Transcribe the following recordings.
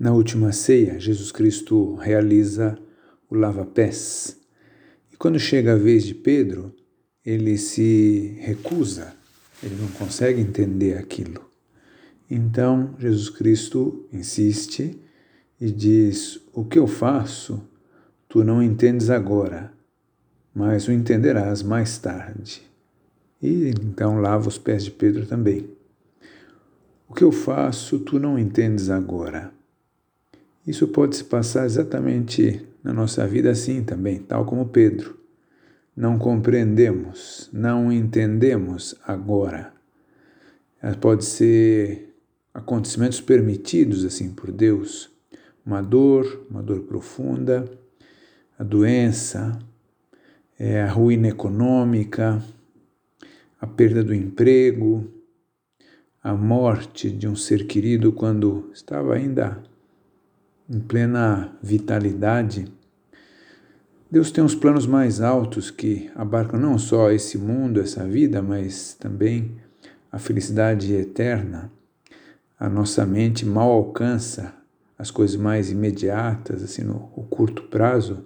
Na última ceia, Jesus Cristo realiza o lava-pés. E quando chega a vez de Pedro, ele se recusa, ele não consegue entender aquilo. Então Jesus Cristo insiste e diz: O que eu faço, tu não entendes agora, mas o entenderás mais tarde. E então lava os pés de Pedro também. O que eu faço, tu não entendes agora isso pode se passar exatamente na nossa vida assim também, tal como Pedro. Não compreendemos, não entendemos agora. Pode ser acontecimentos permitidos assim por Deus, uma dor, uma dor profunda, a doença, é, a ruína econômica, a perda do emprego, a morte de um ser querido quando estava ainda em plena vitalidade, Deus tem uns planos mais altos que abarcam não só esse mundo, essa vida, mas também a felicidade eterna. A nossa mente mal alcança as coisas mais imediatas, assim, no, curto prazo.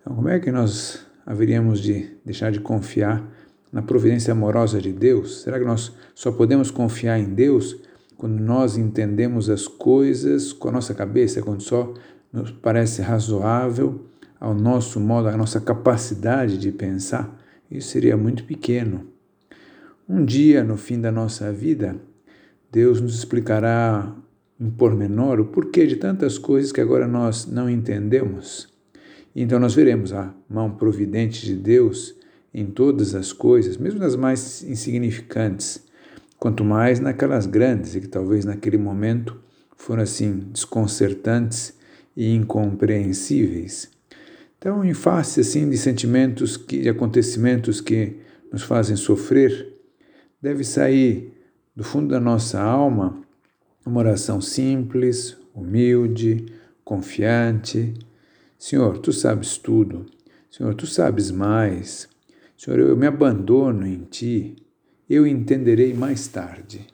Então, como é que nós haveríamos de deixar de confiar na providência amorosa de Deus? Será que nós só podemos confiar em Deus quando nós entendemos as coisas com a nossa cabeça, quando só nos parece razoável ao nosso modo, à nossa capacidade de pensar, isso seria muito pequeno. Um dia, no fim da nossa vida, Deus nos explicará em pormenor o porquê de tantas coisas que agora nós não entendemos. Então nós veremos a mão providente de Deus em todas as coisas, mesmo nas mais insignificantes quanto mais naquelas grandes e que talvez naquele momento foram assim desconcertantes e incompreensíveis. Então, em face assim de sentimentos que, de acontecimentos que nos fazem sofrer, deve sair do fundo da nossa alma uma oração simples, humilde, confiante. Senhor, tu sabes tudo. Senhor, tu sabes mais. Senhor, eu me abandono em ti eu entenderei mais tarde.